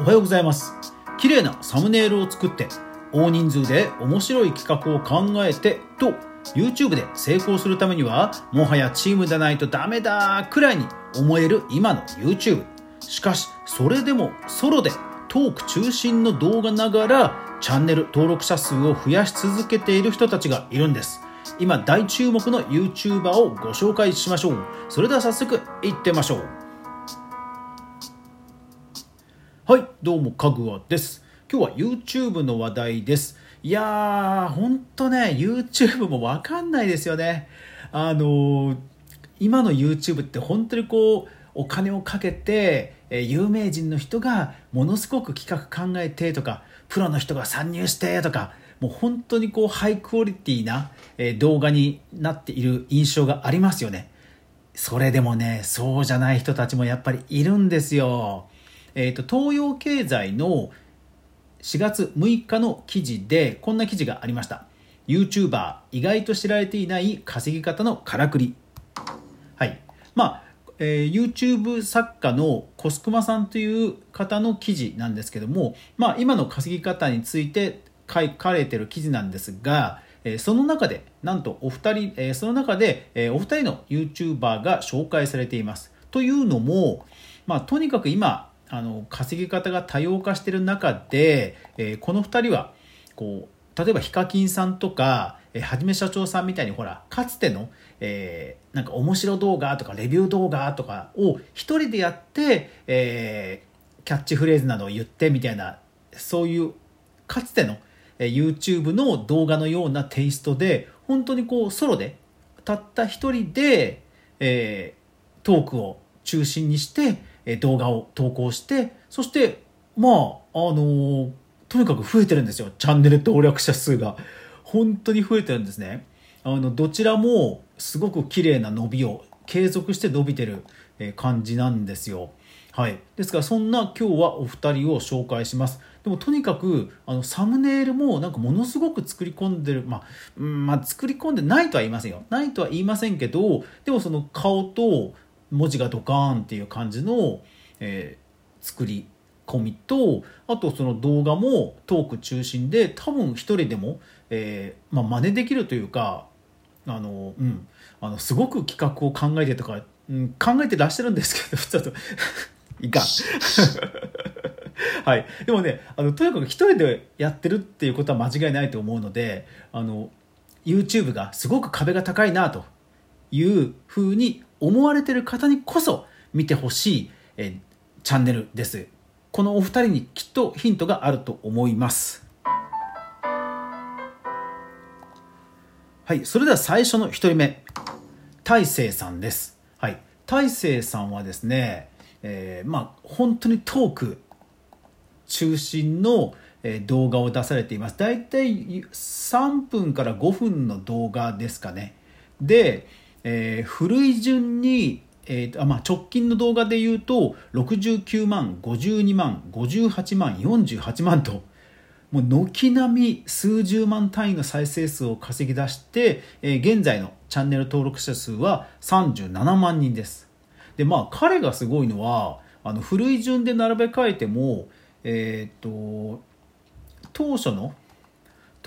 おはようございます。綺麗なサムネイルを作って大人数で面白い企画を考えてと YouTube で成功するためにはもはやチームでないとダメだくらいに思える今の YouTube しかしそれでもソロでトーク中心の動画ながらチャンネル登録者数を増やし続けている人たちがいるんです。今大注目の YouTuber をご紹介しましょう。それでは早速いってみましょう。はいどうもかぐわです。今日は YouTube の話題です。いやーほんとね YouTube もわかんないですよね。あのー、今の YouTube って本当にこうお金をかけて、え有名人の人がものすごく企画考えてとかプロの人が参入してとかもう本当にこうハイクオリティな、え動画になっている印象がありますよね。それでもねそうじゃない人たちもやっぱりいるんですよ。え、ー、と東洋経済の4月6日の記事でこんな記事がありました。YouTuber 意外と知られていない稼ぎ方のからくり。はい。まあえー、YouTube 作家のコスクマさんという方の記事なんですけども、まあ、今の稼ぎ方について書かれている記事なんですが、えー、その中でなんとお二人、えー、その中で、えー、お二人の YouTuber が紹介されています。というのも、まあ、とにかく今あの稼ぎ方が多様化してる中で、えー、この2人はこう例えばヒカキンさんとか、えー、はじめ社長さんみたいにほらかつての、えー、なんか面白動画とかレビュー動画とかを一人でやって、えー、キャッチフレーズなどを言ってみたいなそういうかつての、えー、YouTube の動画のようなテイストで本当にこうソロでたった一人で、えー、トークを中心にして動画を投稿してそしてまああのー、とにかく増えてるんですよ。チャンネル登録者数が。本当に増えてるんですね。あのどちらもすごく綺麗な伸びを継続して伸びてる感じなんですよ。はい、ですからそんな今日はお二人を紹介します。でもとにかくあのサムネイルもなんかものすごく作り込んでる、まあ、うんまあ、作り込んでないとは言いませんよ。ないとは言いませんけどでもその顔と文字がドカーンっていう感じの、えー、作り込みとあとその動画もトーク中心で多分一人でも、えーまあ、真似できるというかあの、うん、あのすごく企画を考えてとか、うん、考えてらっしゃるんですけど ちょっと いかん。はい、でもねあのとにかく一人でやってるっていうことは間違いないと思うのであの YouTube がすごく壁が高いなというふうに思われてる方にこそ見てほしい、えチャンネルです。このお二人にきっとヒントがあると思います。はい、それでは最初の1人目、大勢さんです。はい、大勢さんはですね、えー、まあ本当にトーク中心の動画を出されています。だいたい3分から5分の動画ですかね。で、えー、古い順に、えーまあ、直近の動画で言うと69万52万58万48万ともう軒並み数十万単位の再生数を稼ぎ出して、えー、現在のチャンネル登録者数は37万人です。でまあ彼がすごいのはあの古い順で並べ替えてもえっ、と当初の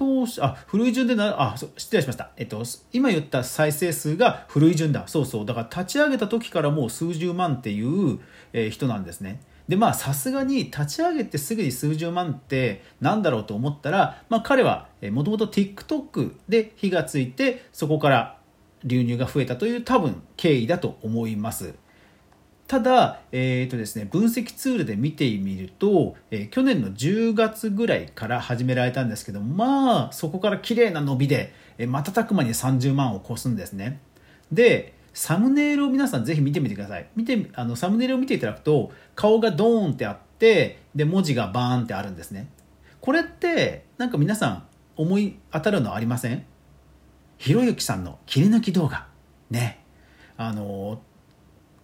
当初、あ、古い順でな、あ、失礼しました。えっと、今言った再生数が古い順だ。そうそう。だから立ち上げた時からもう数十万っていう、えー、人なんですね。で、まあ、さすがに立ち上げてすぐに数十万ってなんだろうと思ったら、まあ、彼は、もともと TikTok で火がついて、そこから流入が増えたという多分経緯だと思います。ただ、えーとですね、分析ツールで見てみると、えー、去年の10月ぐらいから始められたんですけどまあそこから綺麗な伸びで、えー、瞬く間に30万を超すんですね。でサムネイルを皆さんぜひ見てみてください。見てあのサムネイルを見ていただくと顔がドーンってあってで文字がバーンってあるんですね。これってなんか皆さん思い当たるのありません？ひろゆきさんの切り抜き動画。ね。あの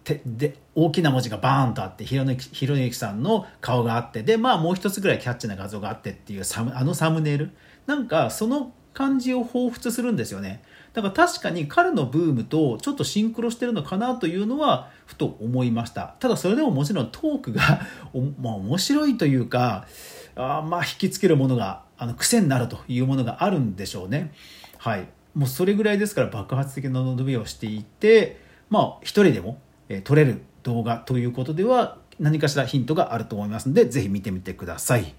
てで大きな文字がバーンとあってひろゆきさんの顔があってでまあもう一つぐらいキャッチな画像があってっていうサムあのサムネイル？なんかその感じを彷彿するんですよね。だから確かに彼のブームとちょっとシンクロしてるのかなというのはふと思いました。ただそれでももちろんトークが まあ、面白いというかあまあ引きつけるものがあの癖になるというものがあるんでしょうね。はい。もうそれぐらいですから爆発的な伸びをしていてまあ一人でも、え撮れる動画ということでは何かしらヒントがあると思いますのでぜひ見てみてください。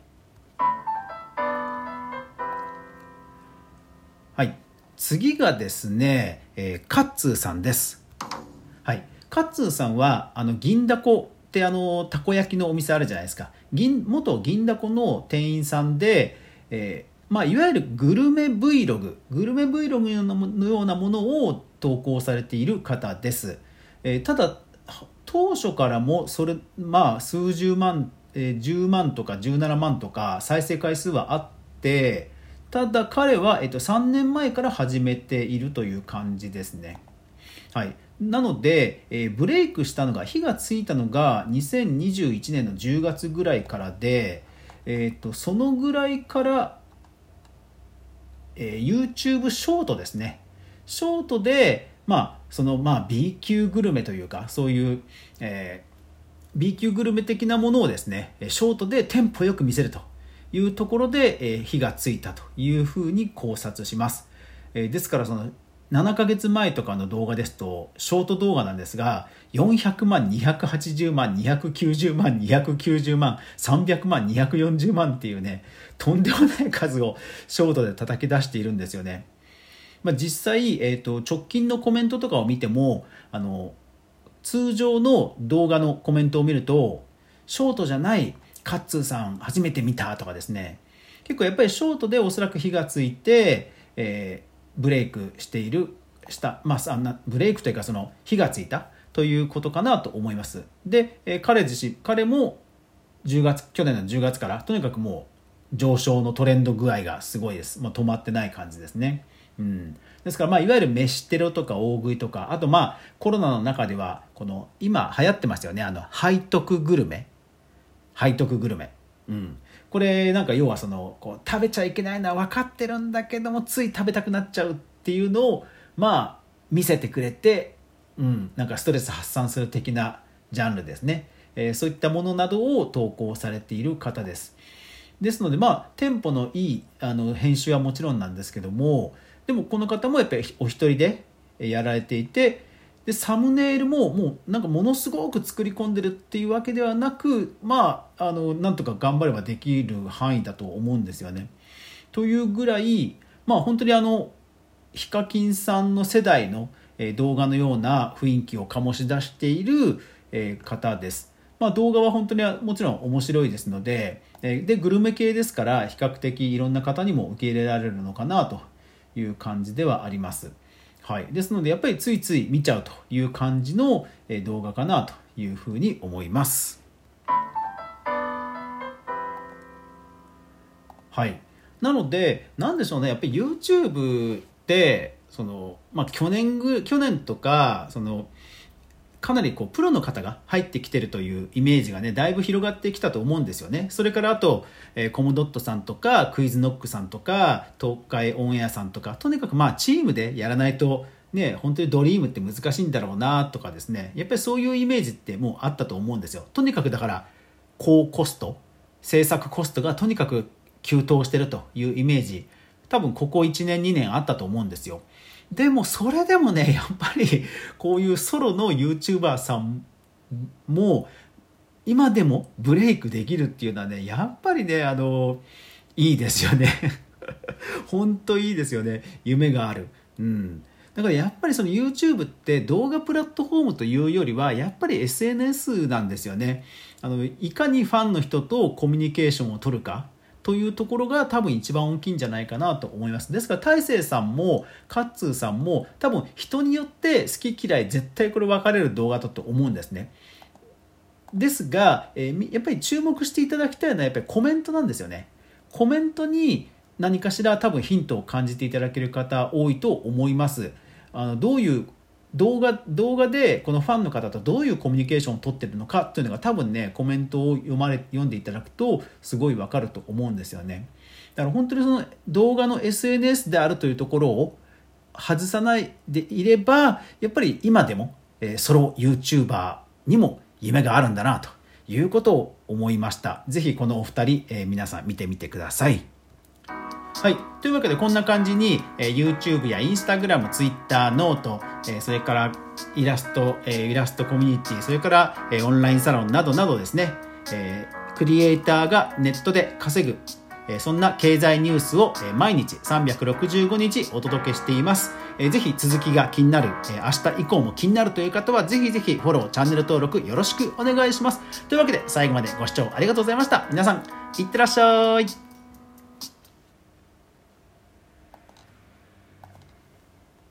はい。次がですね、えー、カッツーさんです。はい。カッツーさんはあの銀だこってあのたこ焼きのお店あるじゃないですか。銀元銀だこの店員さんで、えーまあ、いわゆるグルメ Vlog グ。ルメ Vlog のようなものを投稿されている方です、えー、ただ当初からもそれまあ数十万、えー、10万とか17万とか再生回数はあってただ彼は、えっと、3年前から始めているという感じですね。はい、なので、えー、ブレイクしたのが火がついたのが2021年の10月ぐらいからで、えーと、そのぐらいから、えー、YouTube ショートですねショートで、まあそのまあ、B 級グルメというかそういう、えー、B 級グルメ的なものをですねショートでテンポよく見せるというところで、えー、火がついたというふうに考察します、えー、ですからその7ヶ月前とかの動画ですとショート動画なんですが400万280万290万290万300万240万っていうねとんでもない数をショートで叩き出しているんですよね、まあ、実際、えーと、直近のコメントとかを見てもあの通常の動画のコメントを見るとショートじゃないカッツーさん初めて見たとかですね。結構やっぱりショートでおそらく火がついて、えー、ブレイクしているしたまあ、あんなブレイクというかその火がついたということかなと思います。で、えー、彼自身彼も10月去年の10月からとにかくもう上昇のトレンド具合がすごいです。もう止まってない感じですね。うん、ですから、まあ、いわゆる飯テロとか大食いとかあとまあコロナの中ではこの今流行ってましたよね。あの背徳グルメ。背徳グルメ、うん、これなんか要はそのこう食べちゃいけないのは分かってるんだけどもつい食べたくなっちゃうっていうのをまあ見せてくれて、うん、なんかストレス発散する的なジャンルですね、えー、そういったものなどを投稿されている方です。ですのでまあテンポのいいあの編集はもちろんなんですけどもでもこの方もやっぱりお一人でやられていてでサムネイルももうなんかものすごく作り込んでるっていうわけではなくまああのなんとか頑張ればできる範囲だと思うんですよね。というぐらいまあ本当にあのヒカキンさんの世代の動画のような雰囲気を醸し出している方です。まあ、動画は本当にもちろん面白いですのででグルメ系ですから比較的いろんな方にも受け入れられるのかなという感じではあります。はい、ですのでやっぱりついつい見ちゃうという感じの動画かなというふうに思います。はい、なので何でしょうねやっぱり YouTube ってその、まあ、去年ぐ去年とかそのかなりこうプロの方が入ってきてるというイメージがねだいぶ広がってきたと思うんですよね。それからあと、えー、コムドットさんとかクイズノックさんとか東海オンエアさんとかとにかくまあチームでやらないとね本当にドリームって難しいんだろうなとかですね。やっぱりそういうイメージってもうあったと思うんですよ。とにかくだから高コスト制作コストがとにかく急騰してるというイメージ。多分ここ1年2年あったと思うんですよ。でもそれでもね やっぱりこういうソロの YouTuber さんも今でもブレイクできるっていうのはねやっぱりねあのいいですよね。本当いいですよね。夢がある。うん。だからやっぱりその YouTube って動画プラットフォームというよりはやっぱり SNS なんですよね。あのいかにファンの人とコミュニケーションを取るか。というところが多分一番大きいんじゃないかなと思います。ですから大勢さんもカッツーさんも多分人によって好き嫌い絶対これ分かれる動画だと思うんですね。ですが、えー、やっぱり注目していただきたいのはやっぱりコメントなんですよね。コメントに何かしら多分ヒントを感じていただける方多いと思います。あのどういう動画動画でこのファンの方とどういうコミュニケーションを取ってるのかっていうのが多分ねコメントを読まれ読んでいただくとすごいわかると思うんですよね。だから本当にその動画の SNS であるというところを外さないでいればやっぱり今でも、えソロ YouTuber にも夢があるんだなということを思いました。是非このお二人、え皆さん見てみてください。はい。というわけで、こんな感じに、えー、YouTube や Instagram、 Twitter、note、えー、それからイラスト、えー、イラストコミュニティ、それから、えー、オンラインサロンなどなどですね、えー、クリエイターがネットで稼ぐ、えー、そんな経済ニュースを、えー、毎日365日お届けしています。えー、ぜひ続きが気になる、えー、明日以降も気になるという方は、ぜひぜひフォロー、チャンネル登録よろしくお願いします。というわけで、最後までご視聴ありがとうございました。皆さん、いってらっしゃい。